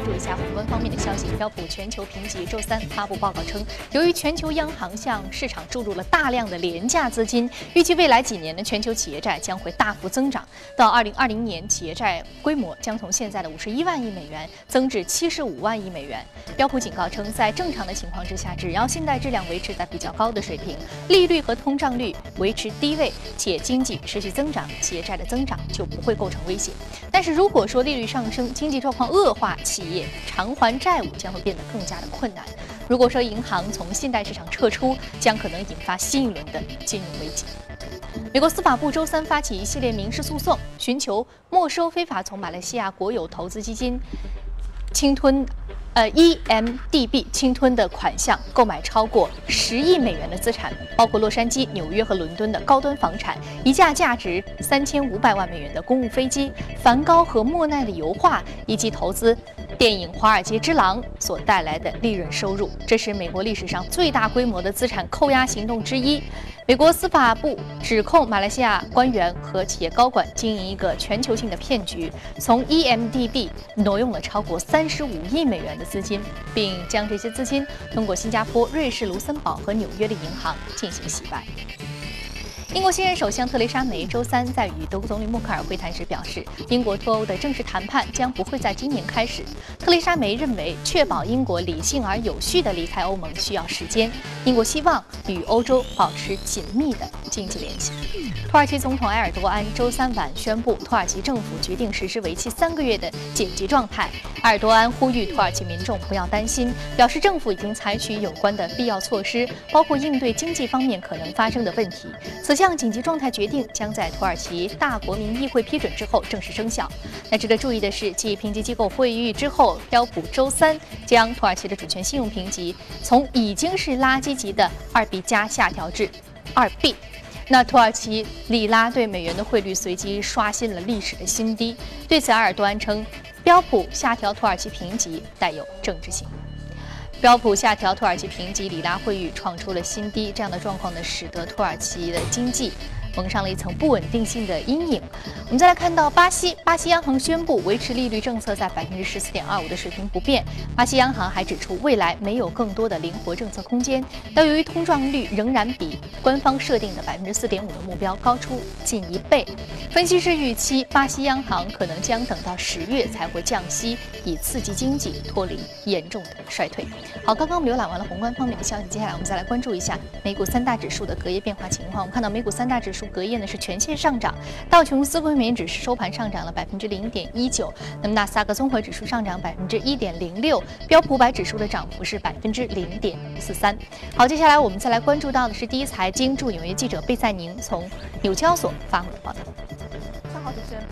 关注一下宏观方面的消息。标普全球评级周三发布报告称，由于全球央行向市场注入了大量的廉价资金，预计未来几年的全球企业债将会大幅增长。到二零二零年，企业债规模将从现在的五十一万亿美元增至七十五万亿美元。标普警告称，在正常的情况之下，只要信贷质量维持在比较高的水平，利率和通胀率维持低位，且经济持续增长，企业债的增长就不会构成威胁。但是如果说利率上升，经济状况恶化，企偿还债务将会变得更加的困难。如果说银行从信贷市场撤出，将可能引发新一轮的金融危机。美国司法部周三发起一系列民事诉讼，寻求没收非法从马来西亚国有投资基金侵吞。呃，EMDB 侵吞的款项购买超过十亿美元的资产，包括洛杉矶、纽约和伦敦的高端房产，一架价值三千五百万美元的公务飞机，梵高和莫奈的油画，以及投资电影《华尔街之狼》所带来的利润收入。这是美国历史上最大规模的资产扣押行动之一。美国司法部指控马来西亚官员和企业高管经营一个全球性的骗局，从 EMDB 挪用了超过三十五亿美元的资金，并将这些资金通过新加坡、瑞士、卢森堡和纽约的银行进行洗白。英国新任首相特蕾莎梅周三在与德国总理默克尔会谈时表示，英国脱欧的正式谈判将不会在今年开始。特蕾莎梅认为，确保英国理性而有序地离开欧盟需要时间。英国希望与欧洲保持紧密的经济联系。土耳其总统埃尔多安周三晚宣布，土耳其政府决定实施为期三个月的紧急状态。埃尔多安呼吁土耳其民众不要担心，表示政府已经采取有关的必要措施，包括应对经济方面可能发生的问题。此。这项紧急状态决定将在土耳其大国民议会批准之后正式生效。那值得注意的是，继评级机构会议之后，标普周三将土耳其的主权信用评级从已经是垃圾级的二 B 加下调至二 B。那土耳其里拉对美元的汇率随即刷新了历史的新低。对此，埃尔多安称，标普下调土耳其评级带有政治性。标普下调土耳其评级，里拉汇率创出了新低。这样的状况呢，使得土耳其的经济。蒙上了一层不稳定性的阴影。我们再来看到巴西，巴西央行宣布维持利率政策在百分之十四点二五的水平不变。巴西央行还指出，未来没有更多的灵活政策空间。但由于通胀率仍然比官方设定的百分之四点五的目标高出近一倍，分析师预期巴西央行可能将等到十月才会降息，以刺激经济脱离严重的衰退。好，刚刚我们浏览完了宏观方面的消息，接下来我们再来关注一下美股三大指数的隔夜变化情况。我们看到美股三大指数。隔夜呢是全线上涨，道琼斯工业平指数收盘上涨了百分之零点一九，那么纳斯达克综合指数上涨百分之一点零六，标普百指数的涨幅是百分之零点四三。好，接下来我们再来关注到的是第一财经驻纽约记者贝赛宁从纽交所发回的报道。上好，主持人。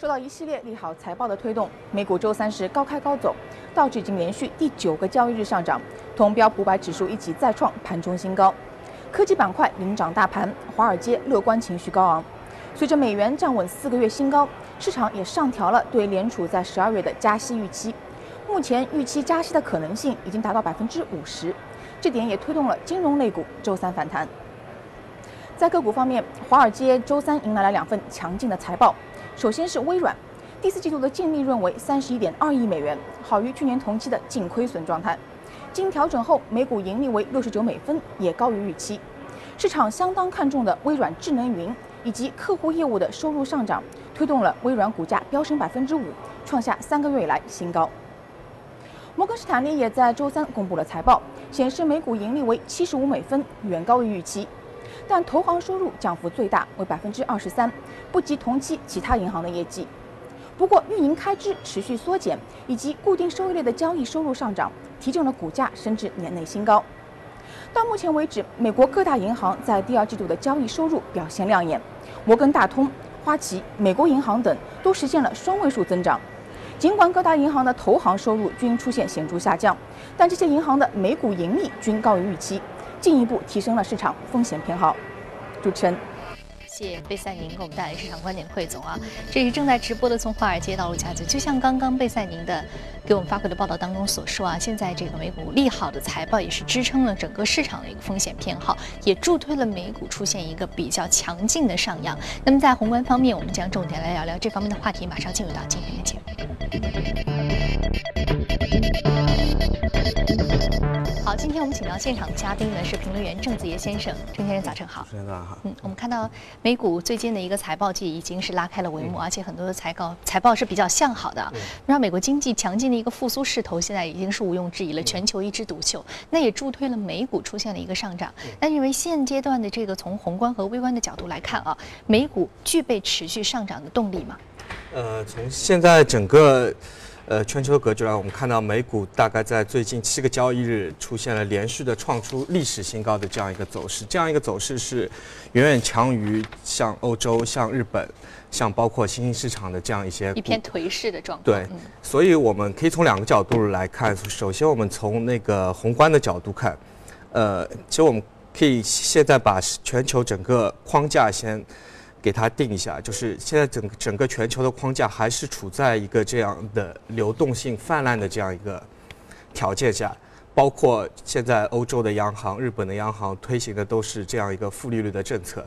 受到一系列利好财报的推动，美股周三是高开高走，道指已经连续第九个交易日上涨，同标普百指数一起再创盘中新高。科技板块领涨大盘，华尔街乐观情绪高昂。随着美元站稳四个月新高，市场也上调了对联储在十二月的加息预期。目前预期加息的可能性已经达到百分之五十，这点也推动了金融类股周三反弹。在个股方面，华尔街周三迎来了两份强劲的财报。首先是微软，第四季度的净利润为三十一点二亿美元，好于去年同期的净亏损状态。经调整后，每股盈利为六十九美分，也高于预期。市场相当看重的微软智能云以及客户业务的收入上涨，推动了微软股价飙升百分之五，创下三个月以来新高。摩根士坦利也在周三公布了财报，显示每股盈利为七十五美分，远高于预期。但投行收入降幅最大，为百分之二十三，不及同期其他银行的业绩。不过，运营开支持续缩减，以及固定收益类的交易收入上涨，提振了股价升至年内新高。到目前为止，美国各大银行在第二季度的交易收入表现亮眼，摩根大通、花旗、美国银行等都实现了双位数增长。尽管各大银行的投行收入均出现显著下降，但这些银行的每股盈利均高于预期，进一步提升了市场风险偏好。主持人。谢贝赛宁给我们带来市场观点汇总啊，这是正在直播的从华尔街到陆家嘴，就像刚刚贝赛宁的给我们发回的报道当中所说啊，现在这个美股利好的财报也是支撑了整个市场的一个风险偏好，也助推了美股出现一个比较强劲的上扬。那么在宏观方面，我们将重点来聊聊这方面的话题，马上进入到今天的节目。天我们请到现场的嘉宾呢是评论员郑子叶先生，郑先生早晨好。早上好。嗯，我们看到美股最近的一个财报季已经是拉开了帷幕，而且很多的财报财报是比较向好的，让美国经济强劲的一个复苏势头现在已经是毋庸置疑了，全球一枝独秀，那也助推了美股出现了一个上涨。那认为现阶段的这个从宏观和微观的角度来看啊，美股具备持续上涨的动力吗？呃，从现在整个呃全球格局来，我们看到美股大概在最近七个交易日出现了连续的创出历史新高的这样一个走势，这样一个走势是远远强于像欧洲、像日本、像包括新兴市场的这样一些一片颓势的状况。对，所以我们可以从两个角度来看，首先我们从那个宏观的角度看，呃，其实我们可以现在把全球整个框架先。给它定一下，就是现在整整个全球的框架还是处在一个这样的流动性泛滥的这样一个条件下，包括现在欧洲的央行、日本的央行推行的都是这样一个负利率的政策，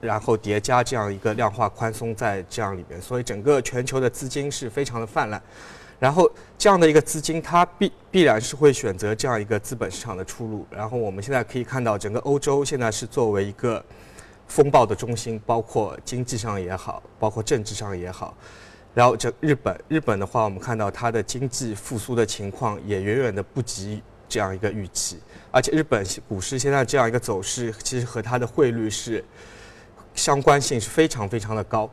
然后叠加这样一个量化宽松在这样里面，所以整个全球的资金是非常的泛滥，然后这样的一个资金它必必然是会选择这样一个资本市场的出路，然后我们现在可以看到整个欧洲现在是作为一个。风暴的中心，包括经济上也好，包括政治上也好，然后这日本，日本的话，我们看到它的经济复苏的情况也远远的不及这样一个预期，而且日本股市现在这样一个走势，其实和它的汇率是相关性是非常非常的高。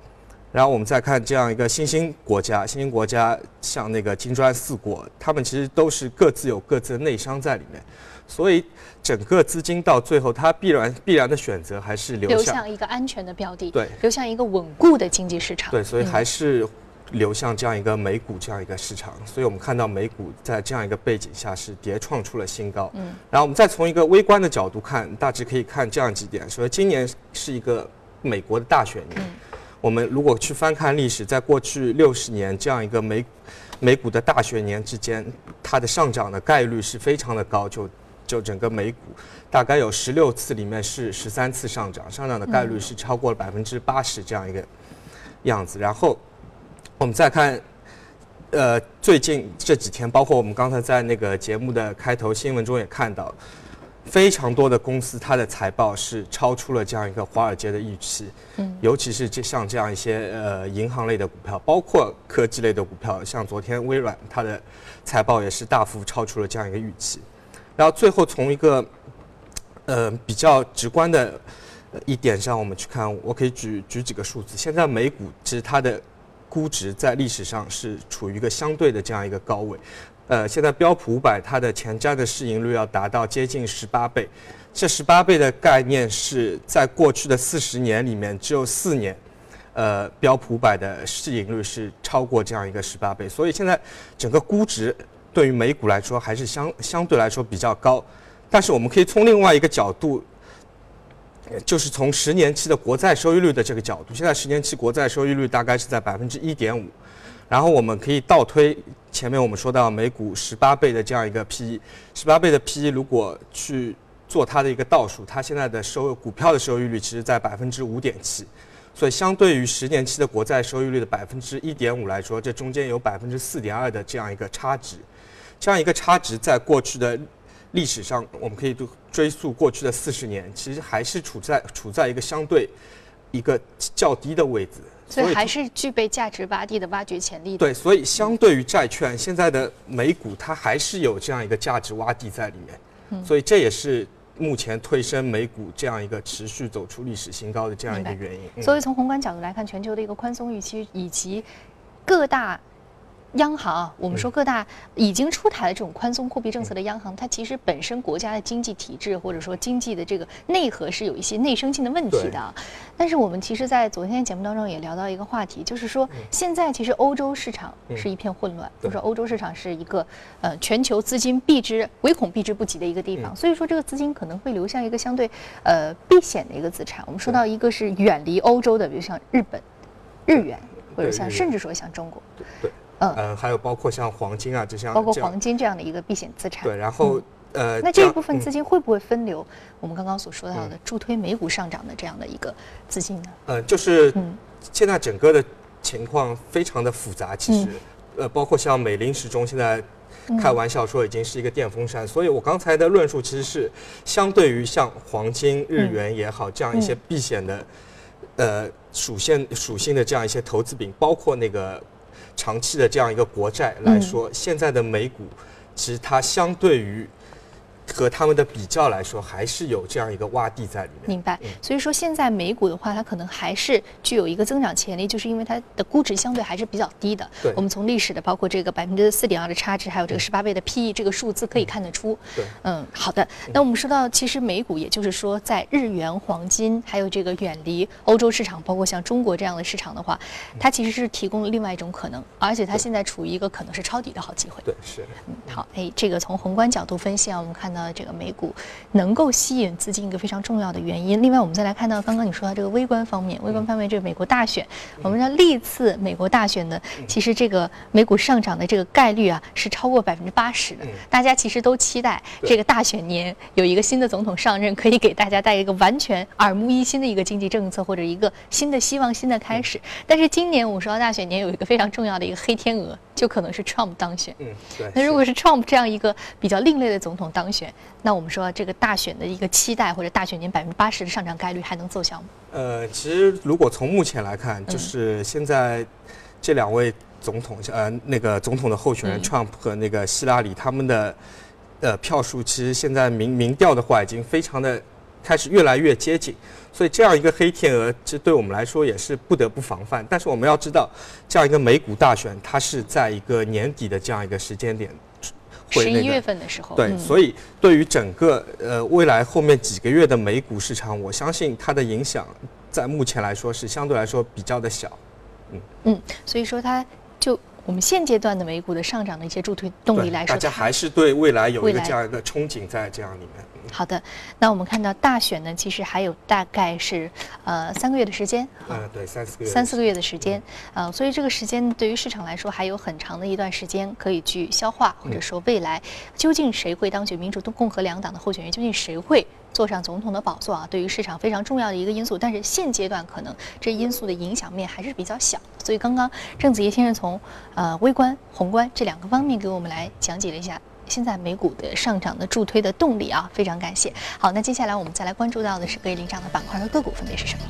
然后我们再看这样一个新兴国家，新兴国家像那个金砖四国，他们其实都是各自有各自的内伤在里面。所以，整个资金到最后，它必然必然的选择还是流向一个安全的标的，对，流向一个稳固的经济市场。对，所以还是流向这样一个美股这样一个市场。所以我们看到美股在这样一个背景下是迭创出了新高。嗯，然后我们再从一个微观的角度看，大致可以看这样几点：，说今年是一个美国的大选年。我们如果去翻看历史，在过去六十年这样一个美美股的大选年之间，它的上涨的概率是非常的高，就。就整个美股，大概有十六次里面是十三次上涨，上涨的概率是超过了百分之八十这样一个样子。然后我们再看，呃，最近这几天，包括我们刚才在那个节目的开头新闻中也看到，非常多的公司它的财报是超出了这样一个华尔街的预期。嗯，尤其是这像这样一些呃银行类的股票，包括科技类的股票，像昨天微软它的财报也是大幅超出了这样一个预期。然后最后从一个，呃比较直观的一点上，我们去看，我可以举举几个数字。现在美股其实它的估值在历史上是处于一个相对的这样一个高位，呃，现在标普五百它的前瞻的市盈率要达到接近十八倍，这十八倍的概念是在过去的四十年里面只有四年，呃，标普五百的市盈率是超过这样一个十八倍，所以现在整个估值。对于美股来说，还是相相对来说比较高，但是我们可以从另外一个角度，就是从十年期的国债收益率的这个角度，现在十年期国债收益率大概是在百分之一点五，然后我们可以倒推前面我们说到每股十八倍的这样一个 P E，十八倍的 P E 如果去做它的一个倒数，它现在的收股票的收益率其实在百分之五点七。所以，相对于十年期的国债收益率的百分之一点五来说，这中间有百分之四点二的这样一个差值。这样一个差值，在过去的历史上，我们可以追溯过去的四十年，其实还是处在处在一个相对一个较低的位置。所以，还是具备价值洼地的挖掘潜力。对，所以相对于债券，现在的美股它还是有这样一个价值洼地在里面。所以，这也是。目前推升美股这样一个持续走出历史新高的这样一个原因。所以从宏观角度来看，全球的一个宽松预期以及各大。央行，我们说各大已经出台了这种宽松货币政策的央行，它其实本身国家的经济体制或者说经济的这个内核是有一些内生性的问题的。但是我们其实，在昨天节目当中也聊到一个话题，就是说现在其实欧洲市场是一片混乱，就是欧洲市场是一个呃全球资金避之唯恐避之不及的一个地方，所以说这个资金可能会流向一个相对呃避险的一个资产。我们说到一个是远离欧洲的，比如像日本、日元，或者像甚至说像中国。对。嗯，还有包括像黄金啊，就像包括黄金这样的一个避险资产。对，然后呃，那这一部分资金会不会分流？我们刚刚所说到的助推美股上涨的这样的一个资金呢？呃，就是现在整个的情况非常的复杂，其实呃，包括像美林时钟现在开玩笑说已经是一个电风扇，所以我刚才的论述其实是相对于像黄金、日元也好这样一些避险的，呃，属性属性的这样一些投资品，包括那个长期的这样一个国债来说，现在的美股其实它相对于。和他们的比较来说，还是有这样一个洼地在里面。明白。所以说，现在美股的话，它可能还是具有一个增长潜力，就是因为它的估值相对还是比较低的。对。我们从历史的，包括这个百分之四点二的差值，还有这个十八倍的 PE 这个数字可以看得出。对。嗯，好的。那我们说到，其实美股，也就是说，在日元、黄金，还有这个远离欧洲市场，包括像中国这样的市场的话，它其实是提供了另外一种可能，而且它现在处于一个可能是抄底的好机会。对，是。嗯，好。哎，这个从宏观角度分析啊，我们看到这个美股。能够吸引资金一个非常重要的原因。另外，我们再来看到刚刚你说到这个微观方面，微观方面这个美国大选，我们说历次美国大选呢，其实这个美股上涨的这个概率啊是超过百分之八十的。大家其实都期待这个大选年有一个新的总统上任，可以给大家带一个完全耳目一新的一个经济政策或者一个新的希望、新的开始。但是今年五十号大选年有一个非常重要的一个黑天鹅，就可能是 Trump 当选。嗯，对。那如果是 Trump 这样一个比较另类的总统当选，那我们说这个大选的一个期待或者大选年百分之八十的上涨概率还能奏效吗？呃，其实如果从目前来看，就是现在这两位总统，呃，那个总统的候选人 Trump 和那个希拉里，他们的呃票数，其实现在民民调的话，已经非常的开始越来越接近。所以这样一个黑天鹅，其实对我们来说也是不得不防范。但是我们要知道，这样一个美股大选，它是在一个年底的这样一个时间点。十一月份的时候，对，所以对于整个呃未来后面几个月的美股市场，我相信它的影响在目前来说是相对来说比较的小，嗯。嗯，所以说它就我们现阶段的美股的上涨的一些助推动力来说，大家还是对未来有一个这样一个憧憬在这样里面。好的，那我们看到大选呢，其实还有大概是呃三个月的时间。嗯，对，三四个月。三四个月的时间，呃，所以这个时间对于市场来说还有很长的一段时间可以去消化，或者说未来究竟谁会当选民主、共和两党的候选人，究竟谁会坐上总统的宝座啊？对于市场非常重要的一个因素。但是现阶段可能这因素的影响面还是比较小。所以刚刚郑子怡先生从呃微观、宏观这两个方面给我们来讲解了一下。现在美股的上涨的助推的动力啊，非常感谢。好，那接下来我们再来关注到的是可以领涨的板块和个股分别是什么？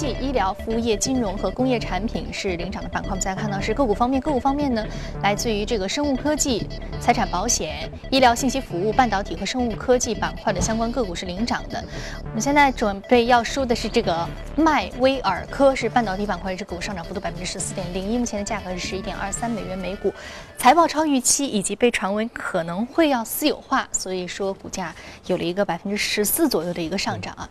技、医疗、服务业、金融和工业产品是领涨的板块。我们再看到是个股方面，个股方面呢，来自于这个生物科技、财产保险、医疗信息服务、半导体和生物科技板块的相关个股是领涨的。我们现在准备要说的是这个迈威尔科，是半导体板块，这个股上涨幅度百分之十四点零一，目前的价格是十一点二三美元每股，财报超预期，以及被传闻可能会要私有化，所以说股价有了一个百分之十四左右的一个上涨啊。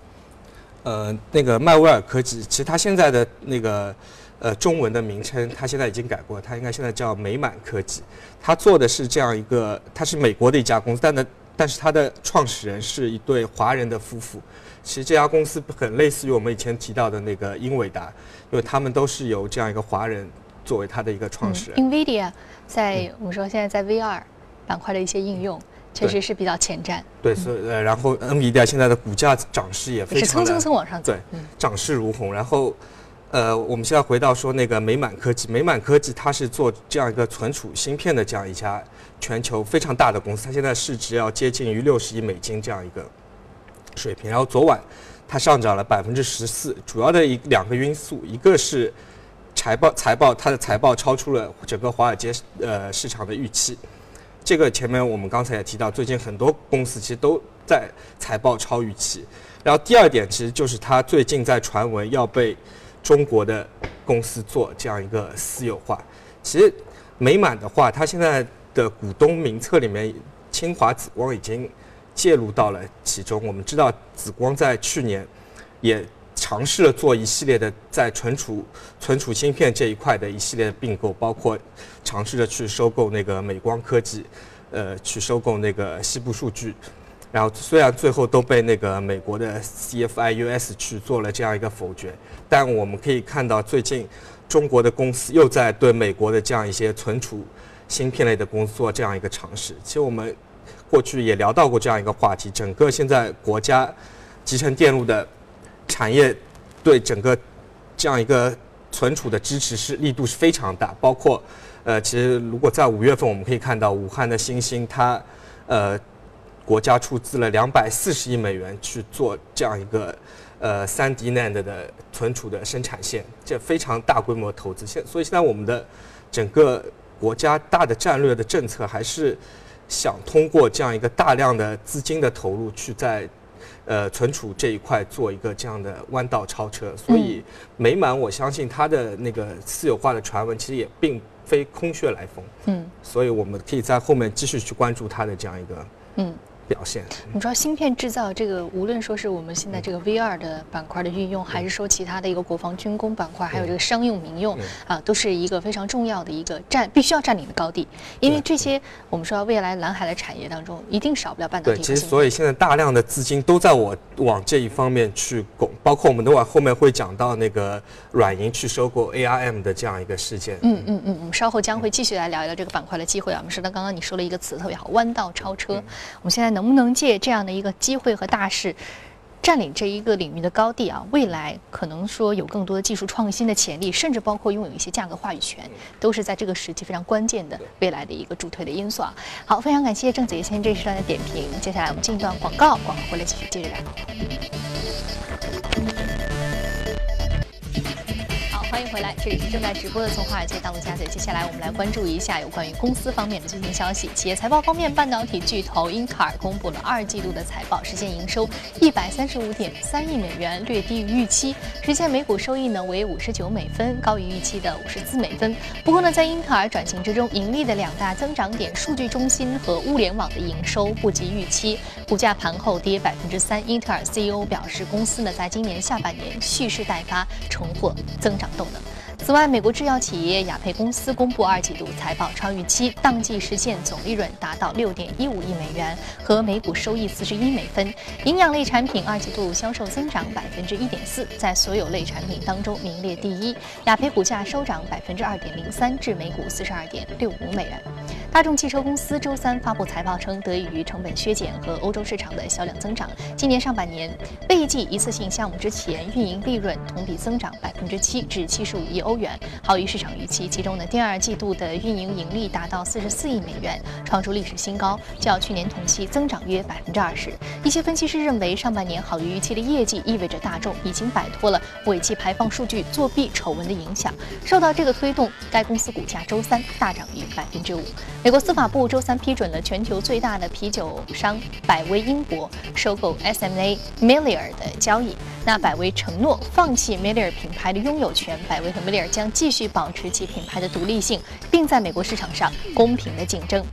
呃，那个迈威尔科技，其实它现在的那个呃中文的名称，它现在已经改过，它应该现在叫美满科技。它做的是这样一个，它是美国的一家公司，但呢，但是它的创始人是一对华人的夫妇。其实这家公司很类似于我们以前提到的那个英伟达，因为他们都是由这样一个华人作为他的一个创始人。NVIDIA 在我们说现在在 VR 板块的一些应用。确实是比较前瞻。对，所以呃，然后 NVIDIA 现在的股价涨势也非常的蹭蹭蹭往上走，对，涨势如虹。然后，呃，我们现在回到说那个美满科技，美满科技它是做这样一个存储芯片的这样一家全球非常大的公司，它现在市值要接近于六十亿美金这样一个水平。然后昨晚它上涨了百分之十四，主要的一两个因素，一个是财报财报它的财报超出了整个华尔街呃市场的预期。这个前面我们刚才也提到，最近很多公司其实都在财报超预期。然后第二点，其实就是它最近在传闻要被中国的公司做这样一个私有化。其实美满的话，它现在的股东名册里面，清华紫光已经介入到了其中。我们知道紫光在去年也。尝试了做一系列的在存储存储芯片这一块的一系列的并购，包括尝试着去收购那个美光科技，呃，去收购那个西部数据，然后虽然最后都被那个美国的 CFIUS 去做了这样一个否决，但我们可以看到最近中国的公司又在对美国的这样一些存储芯片类的公司做这样一个尝试。其实我们过去也聊到过这样一个话题，整个现在国家。集成电路的产业对整个这样一个存储的支持是力度是非常大，包括呃，其实如果在五月份我们可以看到武汉的新兴，它呃国家出资了两百四十亿美元去做这样一个呃三 D NAND 的存储的生产线，这非常大规模投资。现所以现在我们的整个国家大的战略的政策还是想通过这样一个大量的资金的投入去在。呃，存储这一块做一个这样的弯道超车，所以美满，我相信它的那个私有化的传闻其实也并非空穴来风。嗯，所以我们可以在后面继续去关注它的这样一个嗯。表现，你知道芯片制造这个，无论说是我们现在这个 VR 的板块的运用，还是说其他的一个国防军工板块，还有这个商用民用啊，都是一个非常重要的一个占必须要占领的高地。因为这些我们说未来蓝海的产业当中，一定少不了半导体。对，其实所以现在大量的资金都在我往这一方面去拱，包括我们等会后面会讲到那个软银去收购 ARM 的这样一个事件。嗯嗯嗯，我们稍后将会继续来聊一聊这个板块的机会啊。我们说到刚刚你说了一个词特别好，弯道超车。我们现在能不能借这样的一个机会和大势，占领这一个领域的高地啊？未来可能说有更多的技术创新的潜力，甚至包括拥有一些价格话语权，都是在这个时期非常关键的未来的一个助推的因素啊。好，非常感谢郑子怡先生这一时段的点评。接下来我们进一段广告，广告回来继续接着聊。欢迎回来，这里是正在直播的《从华尔街到陆家嘴》。接下来我们来关注一下有关于公司方面的最新消息。企业财报方面，半导体巨头英特尔公布了二季度的财报，实现营收一百三十五点三亿美元，略低于预期，实现每股收益呢为五十九美分，高于预期的五十四美分。不过呢，在英特尔转型之中，盈利的两大增长点——数据中心和物联网的营收不及预期，股价盘后跌百分之三。英特尔 CEO 表示，公司呢在今年下半年蓄势待发，重获增长。动能。此外，美国制药企业雅培公司公布二季度财报超预期，当季实现总利润达到六点一五亿美元，和每股收益四十一美分。营养类产品二季度销售增长百分之一点四，在所有类产品当中名列第一。雅培股价收涨百分之二点零三，至每股四十二点六五美元。大众汽车公司周三发布财报称，得益于成本削减和欧洲市场的销量增长，今年上半年未计一次性项目之前运营利润同比增长百分之七，至七十五亿欧元，好于市场预期。其中呢，第二季度的运营盈利达到四十四亿美元，创出历史新高，较去年同期增长约百分之二十。一些分析师认为，上半年好于预期的业绩意味着大众已经摆脱了尾气排放数据作弊丑闻的影响。受到这个推动，该公司股价周三大涨逾百分之五。美国司法部周三批准了全球最大的啤酒商百威英博收购 SMA Miller 的交易。那百威承诺放弃 Miller 品牌的拥有权，百威和 Miller 将继续保持其品牌的独立性，并在美国市场上公平的竞争。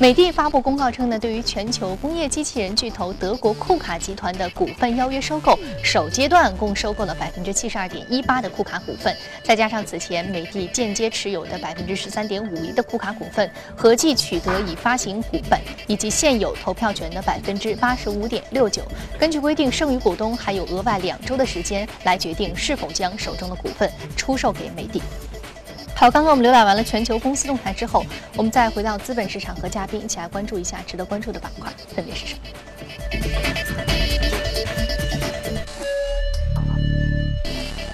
美的发布公告称呢，对于全球工业机器人巨头德国库卡集团的股份邀约收购，首阶段共收购了百分之七十二点一八的库卡股份，再加上此前美的间接持有的百分之十三点五一的库卡股份，合计取得已发行股本以及现有投票权的百分之八十五点六九。根据规定，剩余股东还有额外两周的时间来决定是否将手中的股份出售给美的。好，刚刚我们浏览完了全球公司动态之后，我们再回到资本市场和嘉宾一起来关注一下值得关注的板块分别是什么。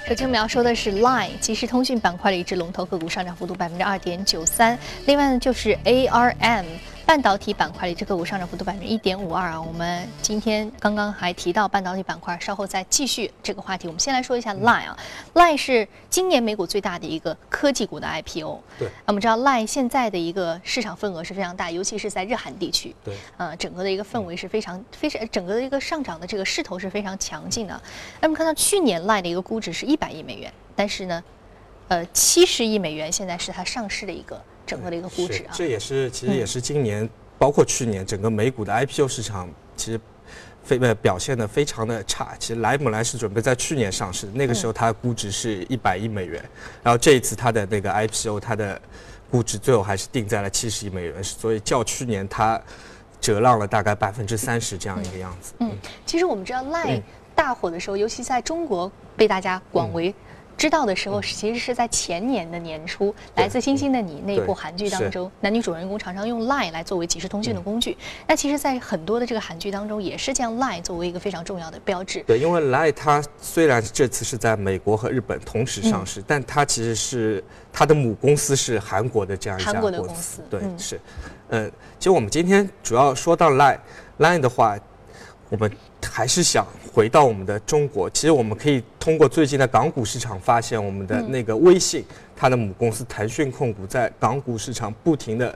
首先我们要说的是 Line 即时通讯板块的一只龙头个股上涨幅度百分之二点九三，另外呢就是 ARM。半导体板块里，这个股上涨幅度百分之一点五二啊。我们今天刚刚还提到半导体板块，稍后再继续这个话题。我们先来说一下 Line 啊，Line 是今年美股最大的一个科技股的 IPO。对。那我们知道 Line 现在的一个市场份额是非常大，尤其是在日韩地区。对。呃，整个的一个氛围是非常非常，整个的一个上涨的这个势头是非常强劲的。那么看到去年 Line 的一个估值是一百亿美元，但是呢，呃，七十亿美元现在是它上市的一个。整个的一个估值啊，这也是其实也是今年，包括去年整个美股的 IPO 市场，其实非呃表现的非常的差。其实莱姆莱是准备在去年上市，那个时候它的估值是一百亿美元，然后这一次它的那个 IPO 它的估值最后还是定在了七十亿美元，所以较去年它折让了大概百分之三十这样一个样子。嗯，其实我们知道 Line 大火的时候，尤其在中国被大家广为。知道的时候，其实是在前年的年初，《来自星星的你》那部韩剧当中，男女主人公常常用 Line 来作为即时通讯的工具。那其实，在很多的这个韩剧当中，也是将 Line 作为一个非常重要的标志。对，因为 Line 它虽然这次是在美国和日本同时上市，但它其实是它的母公司是韩国的这样一家公司。对，是。嗯，其实我们今天主要说到 Line，Line 的话，我们还是想。回到我们的中国，其实我们可以通过最近的港股市场发现，我们的那个微信，它的母公司腾讯控股在港股市场不停的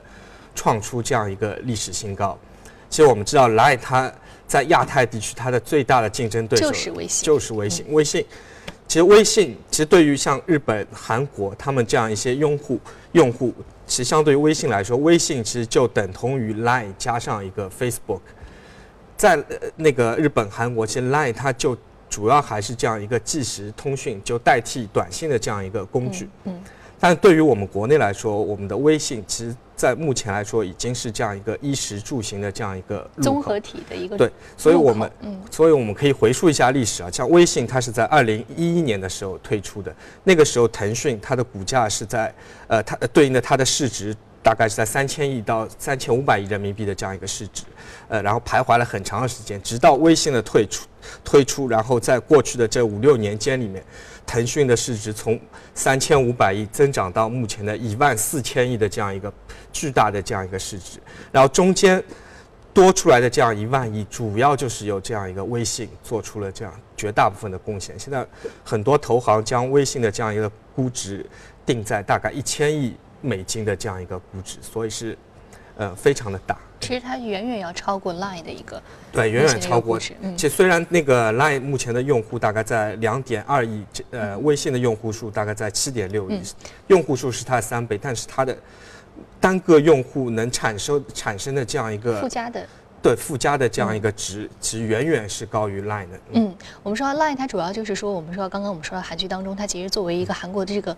创出这样一个历史新高。其实我们知道，Line 它在亚太地区它的最大的竞争对手就是微信，就是微信。微信，其实微信其实对于像日本、韩国他们这样一些用户，用户其实相对于微信来说，微信其实就等同于 Line 加上一个 Facebook。在那个日本、韩国，其实 Line 它就主要还是这样一个即时通讯，就代替短信的这样一个工具。嗯。但对于我们国内来说，我们的微信，其实在目前来说，已经是这样一个衣食住行的这样一个综合体的一个对。所以我们，嗯，所以我们可以回溯一下历史啊，像微信，它是在二零一一年的时候推出的，那个时候腾讯它的股价是在，呃，它对应的它的市值。大概是在三千亿到三千五百亿人民币的这样一个市值，呃，然后徘徊了很长的时间，直到微信的退出推出，然后在过去的这五六年间里面，腾讯的市值从三千五百亿增长到目前的一万四千亿的这样一个巨大的这样一个市值，然后中间多出来的这样一万亿，主要就是由这样一个微信做出了这样绝大部分的贡献。现在很多投行将微信的这样一个估值定在大概一千亿。美金的这样一个估值，所以是，呃，非常的大。其实它远远要超过 Line 的一个，对，远远超过。嗯，其实虽然那个 Line 目前的用户大概在两点二亿，呃，微信的用户数大概在七点六亿，用户数是它的三倍，但是它的单个用户能产生产生的这样一个附加的，对附加的这样一个值，其实远远是高于 Line 的。嗯，我们说 Line 它主要就是说，我们说刚刚我们说到韩剧当中，它其实作为一个韩国的这个。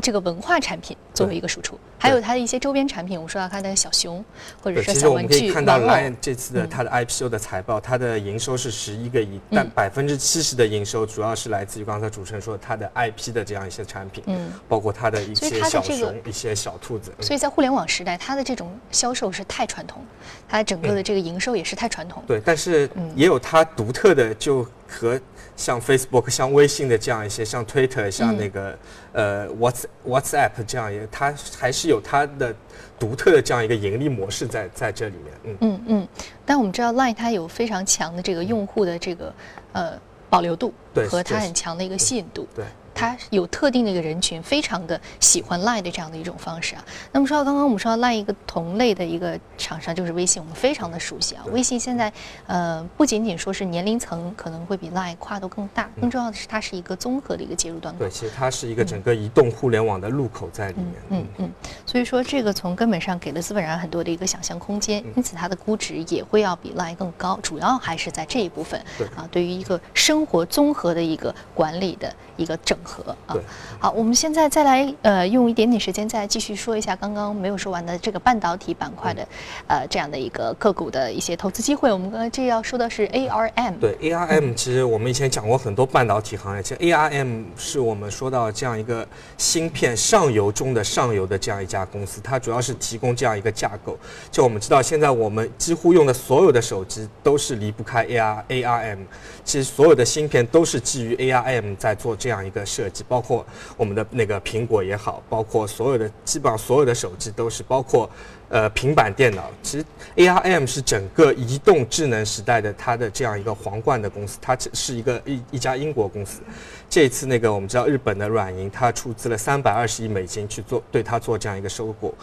这个文化产品作为一个输出，还有它的一些周边产品，我们说到它的小熊，或者说小玩具。其实我们可以看到 LINE 这次的它的 IPO 的财报，它的营收是十一个亿，但百分之七十的营收主要是来自于刚才主持人说它的 IP 的这样一些产品，嗯，包括它的一些小熊、一些小兔子。所以在互联网时代，它的这种销售是太传统，它整个的这个营收也是太传统。对，但是也有它独特的，就和。像 Facebook、像微信的这样一些，像 Twitter、像那个呃 Whats WhatsApp 这样，一个它还是有它的独特的这样一个盈利模式在在这里面。嗯嗯嗯。但我们知道 Line 它有非常强的这个用户的这个呃保留度，和它很强的一个吸引度。对。它有特定的一个人群，非常的喜欢 Line 的这样的一种方式啊。那么说到刚刚我们说到 Line 一个同类的一个厂商就是微信，我们非常的熟悉啊。微信现在呃不仅仅说是年龄层可能会比 Line 跨度更大，更重要的是它是一个综合的一个接入端口。对，其实它是一个整个移动互联网的入口在里面。嗯嗯。所以说这个从根本上给了资本人很多的一个想象空间，因此它的估值也会要比 Line 更高，主要还是在这一部分。对啊，对于一个生活综合的一个管理的一个整合啊。好，我们现在再来呃，用一点点时间再继续说一下刚刚没有说完的这个半导体板块的，呃，这样的一个个股的一些投资机会。我们刚刚这要说的是 ARM。对，ARM 其实我们以前讲过很多半导体行业，其实 ARM 是我们说到这样一个芯片上游中的上游的这样一家公司，它主要是提供这样一个架构。就我们知道，现在我们几乎用的所有的手机都是离不开 AR ARM，其实所有的芯片都是基于 ARM 在做这样一个设计，包括我们的那个苹果也好，包括所有的基本上所有的手机都是，包括呃平板电脑。其实 ARM 是整个移动智能时代的它的这样一个皇冠的公司，它是一个一一家英国公司。这次那个我们知道日本的软银，它出资了三百二十亿美金去做对它做这样一个收购。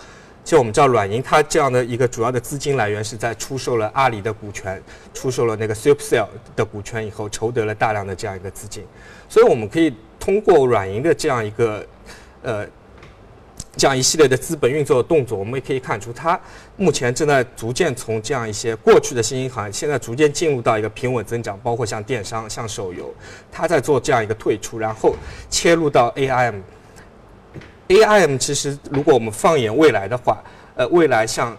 其实我们知道软银它这样的一个主要的资金来源是在出售了阿里的股权，出售了那个 Supercell 的股权以后，筹得了大量的这样一个资金。所以我们可以。通过软银的这样一个，呃，这样一系列的资本运作的动作，我们也可以看出，它目前正在逐渐从这样一些过去的新兴行业，现在逐渐进入到一个平稳增长，包括像电商、像手游，它在做这样一个退出，然后切入到 AIM。AIM 其实如果我们放眼未来的话，呃，未来像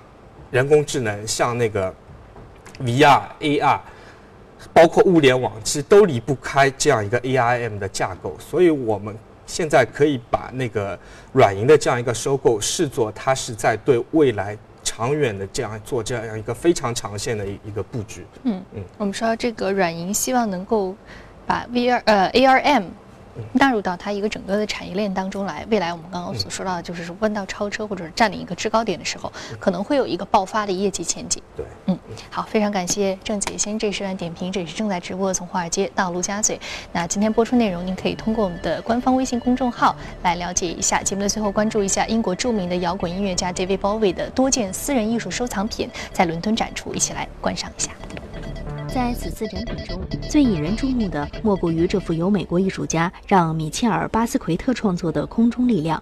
人工智能、像那个 VR、AR。包括物联网，其实都离不开这样一个 AIM 的架构，所以我们现在可以把那个软银的这样一个收购视作它是在对未来长远的这样做这样一个非常长线的一一个布局。嗯嗯，我们说这个软银希望能够把 VR 呃 ARM。纳入到它一个整个的产业链当中来，未来我们刚刚所说到的，就是弯道超车或者是占领一个制高点的时候，可能会有一个爆发的业绩前景。对，嗯，好，非常感谢郑姐先这时段点评，这也是正在直播的从华尔街到陆家嘴。那今天播出内容，您可以通过我们的官方微信公众号来了解一下。节目的最后，关注一下英国著名的摇滚音乐家 David Bowie 的多件私人艺术收藏品在伦敦展出，一起来观赏一下。在此次展品中，最引人注目的莫过于这幅由美国艺术家让·米切尔·巴斯奎特创作的《空中力量》。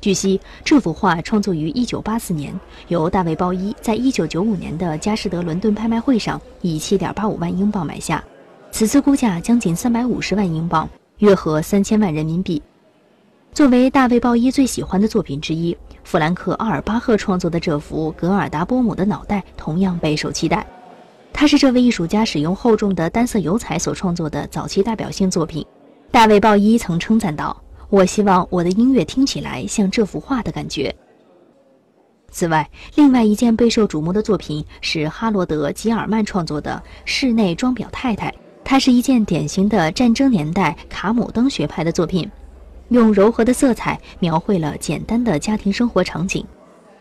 据悉，这幅画创作于1984年，由大卫·鲍伊在1995年的佳士得伦敦拍卖会上以7.85万英镑买下，此次估价将近350万英镑，约合3000万人民币。作为大卫·鲍伊最喜欢的作品之一，弗兰克·阿尔巴赫创作的这幅格尔达波姆的脑袋同样备受期待。它是这位艺术家使用厚重的单色油彩所创作的早期代表性作品。大卫·鲍伊曾称赞道：“我希望我的音乐听起来像这幅画的感觉。”此外，另外一件备受瞩目的作品是哈罗德·吉尔曼创作的室内装裱太太。它是一件典型的战争年代卡姆登学派的作品，用柔和的色彩描绘了简单的家庭生活场景。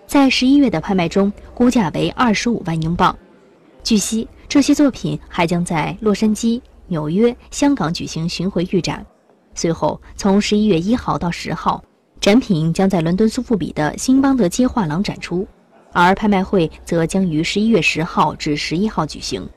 在十一月的拍卖中，估价为二十五万英镑。据悉，这些作品还将在洛杉矶、纽约、香港举行巡回预展。随后，从十一月一号到十号，展品将在伦敦苏富比的新邦德街画廊展出，而拍卖会则将于十一月十号至十一号举行。